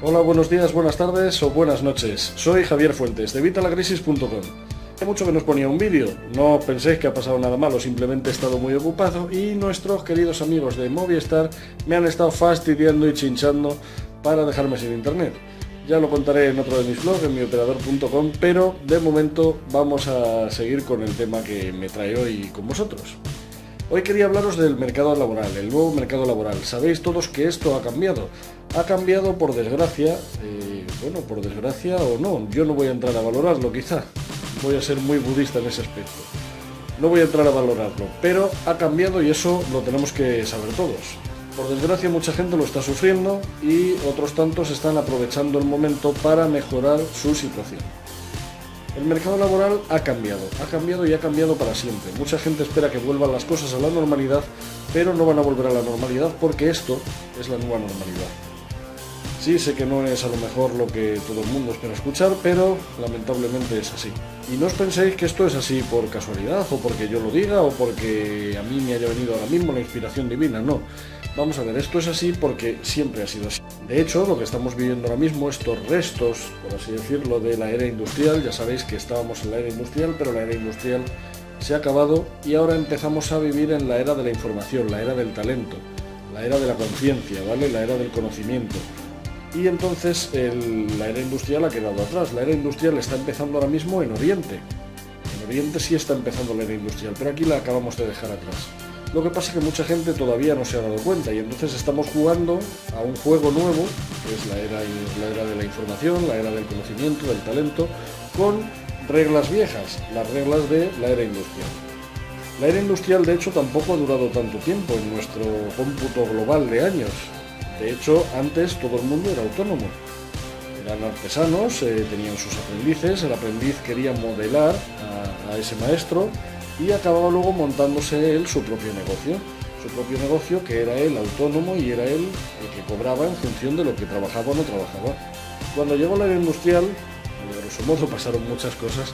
Hola, buenos días, buenas tardes o buenas noches. Soy Javier Fuentes de Vitalacrisis.com. Hace mucho que nos ponía un vídeo, no penséis que ha pasado nada malo, simplemente he estado muy ocupado y nuestros queridos amigos de Movistar me han estado fastidiando y chinchando para dejarme sin internet. Ya lo contaré en otro de mis blogs, en mioperador.com, pero de momento vamos a seguir con el tema que me trae hoy con vosotros. Hoy quería hablaros del mercado laboral, el nuevo mercado laboral. Sabéis todos que esto ha cambiado. Ha cambiado por desgracia, eh, bueno, por desgracia o no, yo no voy a entrar a valorarlo quizá. Voy a ser muy budista en ese aspecto. No voy a entrar a valorarlo, pero ha cambiado y eso lo tenemos que saber todos. Por desgracia mucha gente lo está sufriendo y otros tantos están aprovechando el momento para mejorar su situación. El mercado laboral ha cambiado, ha cambiado y ha cambiado para siempre. Mucha gente espera que vuelvan las cosas a la normalidad, pero no van a volver a la normalidad porque esto es la nueva normalidad. Sí, sé que no es a lo mejor lo que todo el mundo espera escuchar, pero lamentablemente es así. Y no os penséis que esto es así por casualidad, o porque yo lo diga, o porque a mí me haya venido ahora mismo la inspiración divina, no. Vamos a ver, esto es así porque siempre ha sido así. De hecho, lo que estamos viviendo ahora mismo, estos restos, por así decirlo, de la era industrial, ya sabéis que estábamos en la era industrial, pero la era industrial se ha acabado y ahora empezamos a vivir en la era de la información, la era del talento, la era de la conciencia, ¿vale? La era del conocimiento. Y entonces la era industrial ha quedado atrás. La era industrial está empezando ahora mismo en Oriente. En Oriente sí está empezando la era industrial, pero aquí la acabamos de dejar atrás. Lo que pasa es que mucha gente todavía no se ha dado cuenta y entonces estamos jugando a un juego nuevo, que es la era, de la información, la era del conocimiento, del talento, con reglas viejas, las reglas de la era industrial. La era industrial, de hecho, tampoco ha durado tanto tiempo en nuestro cómputo global de años. De hecho, antes todo el mundo era autónomo. Eran artesanos, eh, tenían sus aprendices, el aprendiz quería modelar a ese maestro y acababa luego montándose él su propio negocio. Su propio negocio que era él autónomo y era él el que cobraba en función de lo que trabajaba o no trabajaba. Cuando llegó la era industrial, a grosso modo pasaron muchas cosas,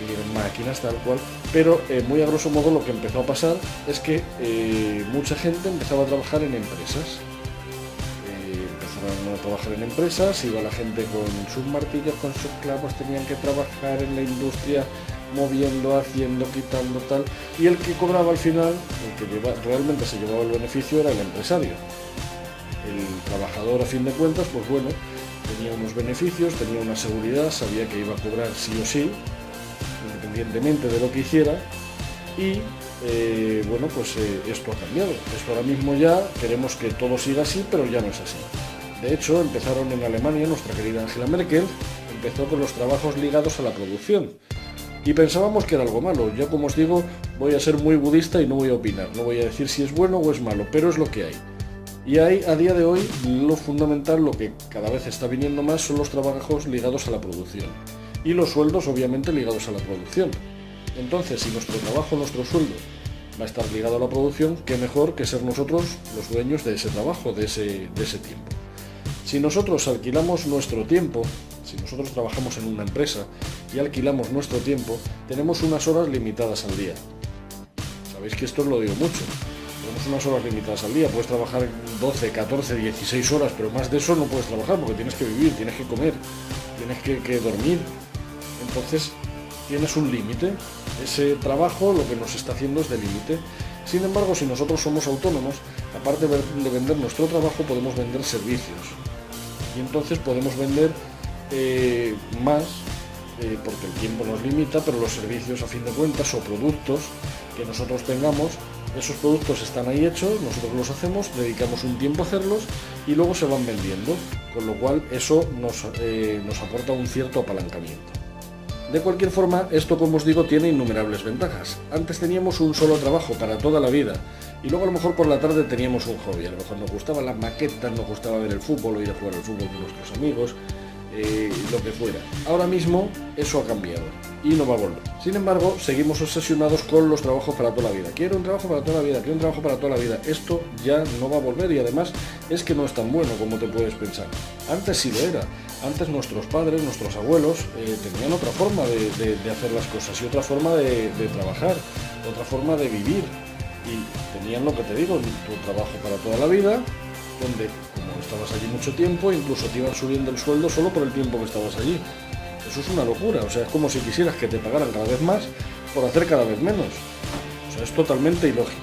vinieron máquinas tal cual, pero eh, muy a grosso modo lo que empezó a pasar es que eh, mucha gente empezaba a trabajar en empresas. Eh, a trabajar en empresas, iba la gente con sus martillos, con sus clavos, tenían que trabajar en la industria moviendo, haciendo, quitando, tal. Y el que cobraba al final, el que realmente se llevaba el beneficio era el empresario. El trabajador, a fin de cuentas, pues bueno, tenía unos beneficios, tenía una seguridad, sabía que iba a cobrar sí o sí, independientemente de lo que hiciera. Y eh, bueno, pues eh, esto ha cambiado. Esto ahora mismo ya queremos que todo siga así, pero ya no es así. De hecho, empezaron en Alemania, nuestra querida Angela Merkel, empezó con los trabajos ligados a la producción y pensábamos que era algo malo. Yo, como os digo, voy a ser muy budista y no voy a opinar, no voy a decir si es bueno o es malo, pero es lo que hay. Y hay a día de hoy lo fundamental, lo que cada vez está viniendo más, son los trabajos ligados a la producción. Y los sueldos, obviamente, ligados a la producción. Entonces, si nuestro trabajo, nuestro sueldo va a estar ligado a la producción, qué mejor que ser nosotros los dueños de ese trabajo, de ese, de ese tiempo. Si nosotros alquilamos nuestro tiempo, si nosotros trabajamos en una empresa y alquilamos nuestro tiempo, tenemos unas horas limitadas al día. Sabéis que esto os lo digo mucho. Tenemos unas horas limitadas al día. Puedes trabajar 12, 14, 16 horas, pero más de eso no puedes trabajar porque tienes que vivir, tienes que comer, tienes que, dormir. Entonces, tienes un límite. Ese trabajo lo que nos está haciendo es de límite. Sin embargo, si nosotros somos autónomos, aparte de vender nuestro trabajo, podemos vender servicios y entonces podemos vender eh, más eh, porque el tiempo nos limita, pero los servicios a fin de cuentas o productos que nosotros tengamos, esos productos están ahí hechos, nosotros los hacemos, dedicamos un tiempo a hacerlos y luego se van vendiendo, con lo cual eso nos, eh, nos aporta un cierto apalancamiento. De cualquier forma, esto como os digo tiene innumerables ventajas. Antes teníamos un solo trabajo para toda la vida y luego a lo mejor por la tarde teníamos un hobby. A lo mejor nos gustaban las maquetas, nos gustaba ver el fútbol o ir a jugar al fútbol con nuestros amigos, eh, lo que fuera. Ahora mismo eso ha cambiado y no va a volver. Sin embargo, seguimos obsesionados con los trabajos para toda la vida. Quiero un trabajo para toda la vida, quiero un trabajo para toda la vida. Esto ya no va a volver y además es que no es tan bueno como te puedes pensar. Antes sí lo era. Antes nuestros padres, nuestros abuelos eh, tenían otra forma de, hacer las cosas y otra forma de, de trabajar, otra forma de vivir. Y tenían lo que te digo, tu trabajo para toda la vida, donde estabas allí mucho tiempo, incluso te iban subiendo el sueldo solo por el tiempo que estabas allí. Eso es una locura, o sea, es como si quisieras que te pagaran cada vez más por hacer cada vez menos. O sea, es totalmente ilógico.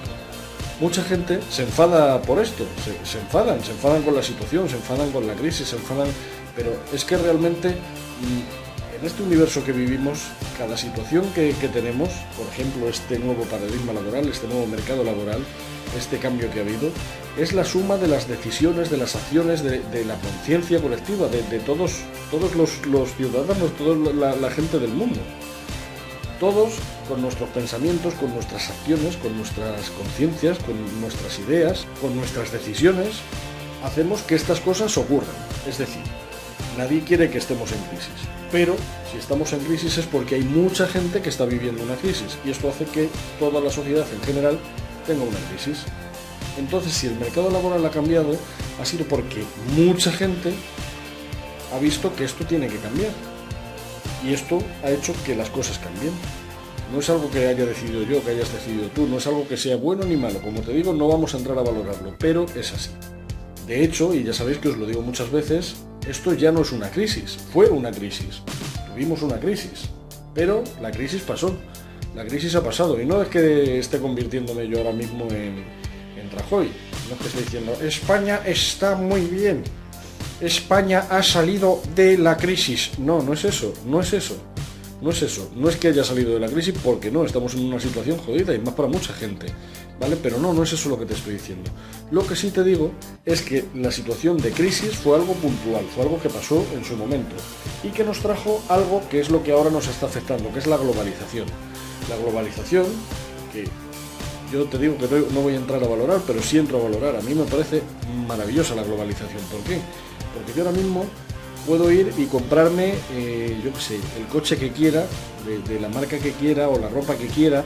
Mucha gente se enfada por esto, se, enfadan, se enfadan con la situación, se enfadan con la crisis, se enfadan, pero es que realmente mm, en este universo que vivimos, cada situación que, tenemos, por ejemplo, este nuevo paradigma laboral, este nuevo mercado laboral, este cambio que ha habido, es la suma de las decisiones, de las acciones, de, la conciencia colectiva, de, todos, todos los, ciudadanos, toda la gente del mundo. Todos con nuestros pensamientos, con nuestras acciones, con nuestras conciencias, con nuestras ideas, con nuestras decisiones, hacemos que estas cosas ocurran. Es decir, nadie quiere que estemos en crisis. Pero si estamos en crisis es porque hay mucha gente que está viviendo una crisis y esto hace que toda la sociedad en general tenga una crisis. Entonces, si el mercado laboral ha cambiado, ha sido porque mucha gente ha visto que esto tiene que cambiar. Y esto ha hecho que las cosas cambien. No es algo que haya decidido yo, que hayas decidido tú, no es algo que sea bueno ni malo. Como te digo, no vamos a entrar a valorarlo, pero es así. De hecho, y ya sabéis que os lo digo muchas veces, esto ya no es una crisis, fue una crisis. Tuvimos una crisis, pero la crisis pasó. La crisis ha pasado y no es que esté convirtiéndome yo ahora mismo en, en Rajoy, no es que esté diciendo, España está muy bien, España ha salido de la crisis. No, no es eso, no es eso. No es eso, no es que haya salido de la crisis porque no, estamos en una situación jodida y más para mucha gente, ¿vale? Pero no, no es eso lo que te estoy diciendo. Lo que sí te digo es que la situación de crisis fue algo puntual, fue algo que pasó en su momento y que nos trajo algo que es lo que ahora nos está afectando, que es la globalización. La globalización, que yo te digo que no voy a entrar a valorar, pero sí entro a valorar. A mí me parece maravillosa la globalización. ¿Por qué? Porque yo ahora mismo puedo ir y comprarme, eh, yo qué sé, el coche que quiera, de, la marca que quiera, o la ropa que quiera,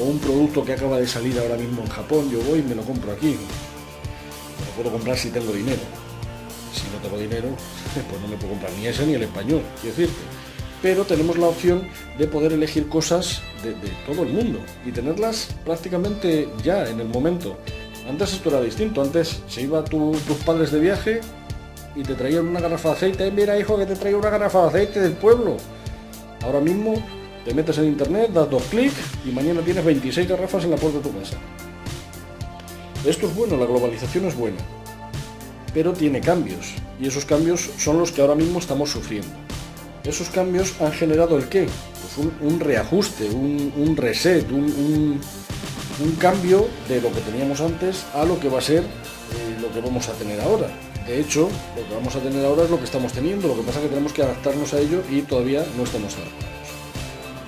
o un producto que acaba de salir ahora mismo en Japón, yo voy y me lo compro aquí. Lo puedo comprar si tengo dinero. Si no tengo dinero, pues no me puedo comprar ni ese ni el español, quiero decirte. Pero tenemos la opción de poder elegir cosas de, todo el mundo y tenerlas prácticamente ya en el momento. Antes esto era distinto, antes se iba tus padres de viaje y te traían una garrafa de aceite. Mira, hijo, que te traigo una garrafa de aceite del pueblo. Ahora mismo te metes en internet, das dos clics y mañana tienes 26 garrafas en la puerta de tu casa. Esto es bueno, la globalización es buena, pero tiene cambios y esos cambios son los que ahora mismo estamos sufriendo. Esos cambios han generado el qué? Pues un, reajuste, un, reset, un, cambio de lo que teníamos antes a lo que va a ser eh, lo que vamos a tener ahora. De hecho, lo que vamos a tener ahora es lo que estamos teniendo, lo que pasa es que tenemos que adaptarnos a ello y todavía no estamos adaptados.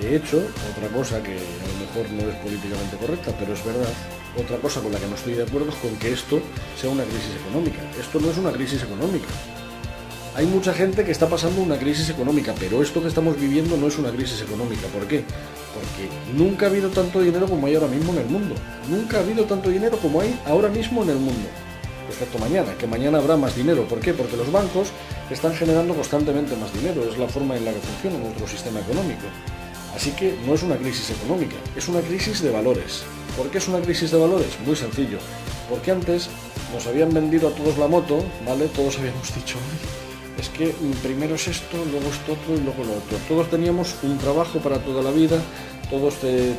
De hecho, otra cosa que a lo mejor no es políticamente correcta, pero es verdad, otra cosa con la que no estoy de acuerdo es con que esto sea una crisis económica. Esto no es una crisis económica. Hay mucha gente que está pasando una crisis económica, pero esto que estamos viviendo no es una crisis económica. ¿Por qué? Porque nunca ha habido tanto dinero como hay ahora mismo en el mundo. Nunca ha habido tanto dinero como hay ahora mismo en el mundo excepto mañana, que mañana habrá más dinero. ¿Por qué? Porque los bancos están generando constantemente más dinero, es la forma en la que funciona nuestro sistema económico. Así que no es una crisis económica, es una crisis de valores. ¿Por qué es una crisis de valores? Muy sencillo. Porque antes nos habían vendido a todos la moto, ¿vale? Todos habíamos dicho, es que primero es esto, luego esto otro y luego lo otro. Todos teníamos un trabajo para toda la vida, todos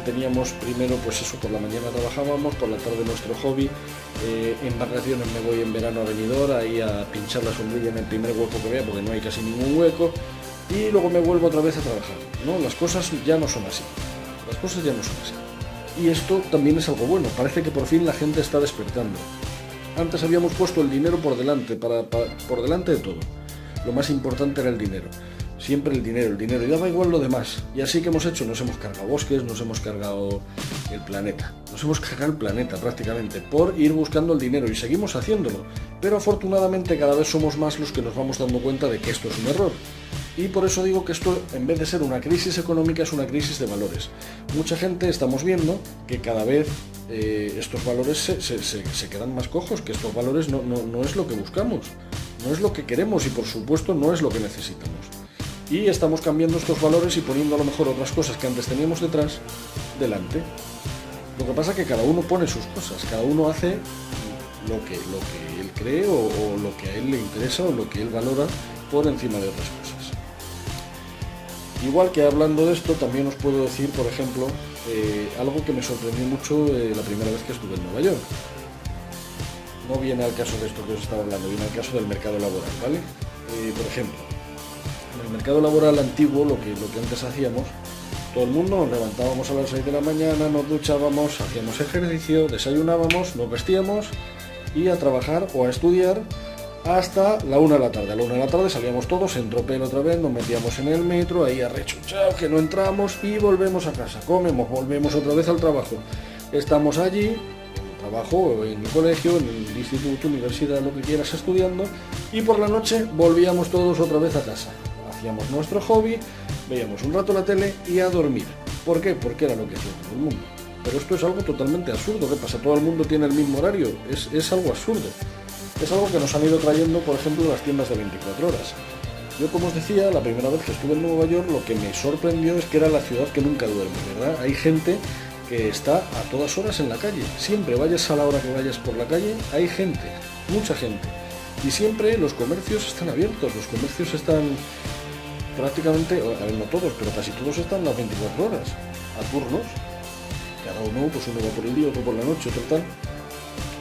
teníamos primero, pues eso, por la mañana trabajábamos, por la tarde nuestro hobby, eh, en vacaciones me voy en verano a Benidorm, ahí a pinchar la sombrilla en el primer hueco que vea, porque no hay casi ningún hueco, y luego me vuelvo otra vez a trabajar. ¿no? Las cosas ya no son así, las cosas ya no son así. Y esto también es algo bueno, parece que por fin la gente está despertando. Antes habíamos puesto el dinero por delante, para, por delante de todo. Lo más importante era el dinero siempre el dinero, el dinero, y daba igual lo demás. Y así que hemos hecho, nos hemos cargado bosques, nos hemos cargado el planeta, nos hemos cargado el planeta prácticamente por ir buscando el dinero y seguimos haciéndolo. Pero afortunadamente cada vez somos más los que nos vamos dando cuenta de que esto es un error. Y por eso digo que esto, en vez de ser una crisis económica, es una crisis de valores. Mucha gente estamos viendo que cada vez eh, estos valores se, quedan más cojos, que estos valores no, no es lo que buscamos, no es lo que queremos y por supuesto no es lo que necesitamos y estamos cambiando estos valores y poniendo a lo mejor otras cosas que antes teníamos detrás delante. Lo que pasa es que cada uno pone sus cosas, cada uno hace lo que, lo que él cree o, lo que a él le interesa o lo que él valora por encima de otras cosas. Igual que hablando de esto, también os puedo decir, por ejemplo, eh, algo que me sorprendió mucho la primera vez que estuve en Nueva York. No viene al caso de esto que os estaba hablando, viene al caso del mercado laboral, ¿vale? Eh, por ejemplo, el mercado laboral antiguo, lo que, lo que antes hacíamos, todo el mundo nos levantábamos a las 6 de la mañana, nos duchábamos, hacíamos ejercicio, desayunábamos, nos vestíamos y a trabajar o a estudiar hasta la una de la tarde. A la una de la tarde salíamos todos en tropel otra vez, nos metíamos en el metro, ahí arrechuchado, que no entramos y volvemos a casa. Comemos, volvemos otra vez al trabajo. Estamos allí, en el trabajo, en el colegio, en el instituto, universidad, lo que quieras, estudiando, y por la noche volvíamos todos otra vez a casa. Hacíamos nuestro hobby, veíamos un rato la tele y a dormir. ¿Por qué? Porque era lo que hacía todo el mundo. Pero esto es algo totalmente absurdo. ¿Qué pasa? ¿Todo el mundo tiene el mismo horario? Es, es algo absurdo. Es algo que nos han ido trayendo, por ejemplo, las tiendas de 24 horas. Yo, como os decía, la primera vez que estuve en Nueva York, lo que me sorprendió es que era la ciudad que nunca duerme, ¿verdad? Hay gente que está a todas horas en la calle. Siempre vayas a la hora que vayas por la calle, hay gente, mucha gente. Y siempre los comercios están abiertos, los comercios están prácticamente, a ver, no todos, pero casi todos están las 24 horas, a turnos. Cada uno, pues uno va por el día, otro por la noche, otro tal.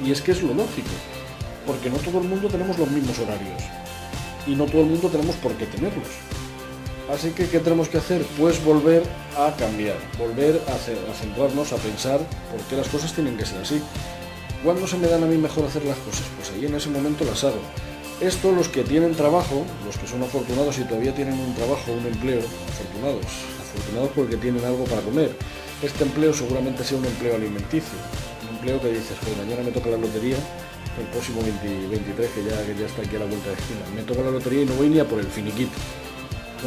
Y es que es lo lógico, porque no todo el mundo tenemos los mismos horarios. Y no todo el mundo tenemos por qué tenerlos. Así que, ¿qué tenemos que hacer? Pues volver a cambiar, volver a, hacer, a centrarnos, a pensar por qué las cosas tienen que ser así. ¿Cuándo se me dan a mí mejor hacer las cosas? Pues ahí en ese momento las hago. Esto los que tienen trabajo, los que son afortunados y todavía tienen un trabajo, un empleo, afortunados, afortunados porque tienen algo para comer. Este empleo seguramente sea un empleo alimenticio, un empleo que dices, pues mañana me toca la lotería, el próximo 20 23 que ya, está aquí a la vuelta de esquina, me toca la lotería y no voy ni a por el finiquito.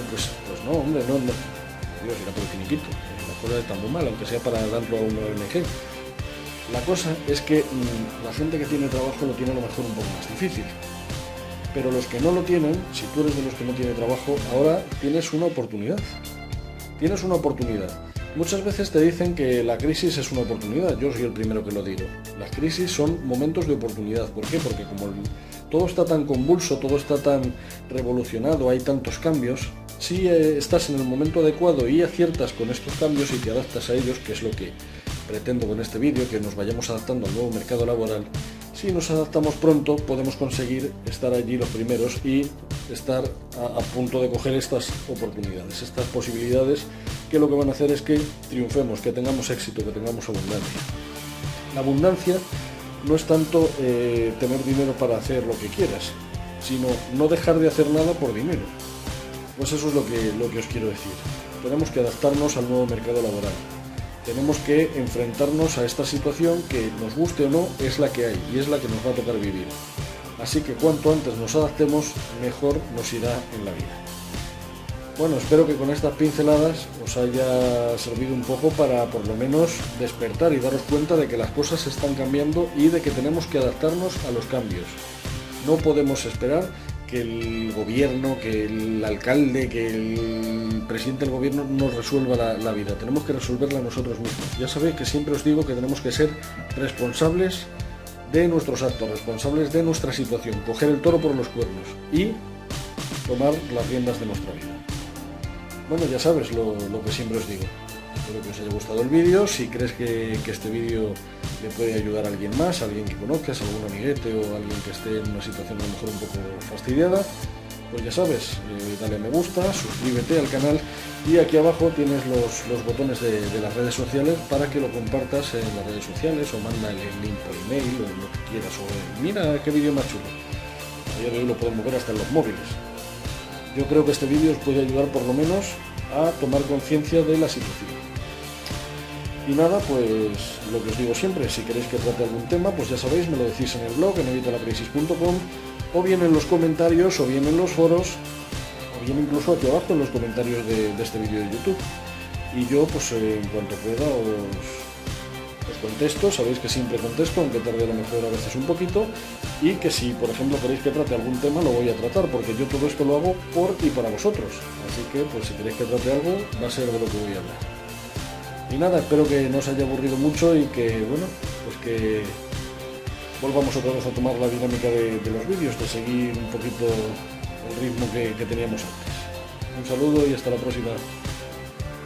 Pues, pues no, hombre, no, no. Dios, era por el finiquito. La cosa está muy mal, aunque sea para darlo a una ONG. La cosa es que mmm, la gente que tiene trabajo lo tiene a lo mejor un poco más difícil. Pero los que no lo tienen, si tú eres de los que no tiene trabajo, ahora tienes una oportunidad. Tienes una oportunidad. Muchas veces te dicen que la crisis es una oportunidad. Yo soy el primero que lo digo. Las crisis son momentos de oportunidad. ¿Por qué? Porque como todo está tan convulso, todo está tan revolucionado, hay tantos cambios, si eh, estás en el momento adecuado y aciertas con estos cambios y te adaptas a ellos, que es lo que pretendo con este vídeo, que nos vayamos adaptando al nuevo mercado laboral, si nos adaptamos pronto podemos conseguir estar allí los primeros y estar a, punto de coger estas oportunidades, estas posibilidades que lo que van a hacer es que triunfemos, que tengamos éxito, que tengamos abundancia. La abundancia no es tanto eh, tener dinero para hacer lo que quieras, sino no dejar de hacer nada por dinero. Pues eso es lo que, lo que os quiero decir. Tenemos que adaptarnos al nuevo mercado laboral tenemos que enfrentarnos a esta situación que nos guste o no es la que hay y es la que nos va a tocar vivir. Así que cuanto antes nos adaptemos, mejor nos irá en la vida. Bueno, espero que con estas pinceladas os haya servido un poco para por lo menos despertar y daros cuenta de que las cosas están cambiando y de que tenemos que adaptarnos a los cambios. No podemos esperar que el gobierno, que el alcalde, que el presidente del gobierno nos resuelva la, vida. Tenemos que resolverla nosotros mismos. Ya sabéis que siempre os digo que tenemos que ser responsables de nuestros actos, responsables de nuestra situación, coger el toro por los cuernos y tomar las riendas de nuestra vida. Bueno, ya sabes lo que siempre os digo. Espero que os haya gustado el vídeo. Si crees que, este vídeo le puede ayudar a alguien más, a alguien que conozcas, a algún amiguete o alguien que esté en una situación a lo mejor un poco fastidiada, pues ya sabes, eh, dale me gusta, suscríbete al canal y aquí abajo tienes los, botones de, las redes sociales para que lo compartas en las redes sociales o manda el link por email o lo que quieras. O mira qué vídeo más chulo. A lo podemos ver hasta en los móviles. Yo creo que este vídeo os puede ayudar por lo menos a tomar conciencia de la situación. Y nada, pues lo que os digo siempre, si queréis que trate algún tema, pues ya sabéis, me lo decís en el blog, en evitalacrisis.com, o bien en los comentarios, o bien en los foros, o bien incluso aquí abajo en los comentarios de, este vídeo de YouTube. Y yo, pues en cuanto pueda, os, os contesto, sabéis que siempre contesto, aunque tarde a lo mejor a veces un poquito, y que si, por ejemplo, queréis que trate algún tema, lo voy a tratar, porque yo todo esto lo hago por y para vosotros. Así que, pues si queréis que trate algo, va a ser de lo que voy a hablar. Y nada, espero que no os haya aburrido mucho y que, bueno, pues que volvamos otra vez a tomar la dinámica de, los vídeos, de seguir un poquito el ritmo que, que teníamos antes. Un saludo y hasta la próxima.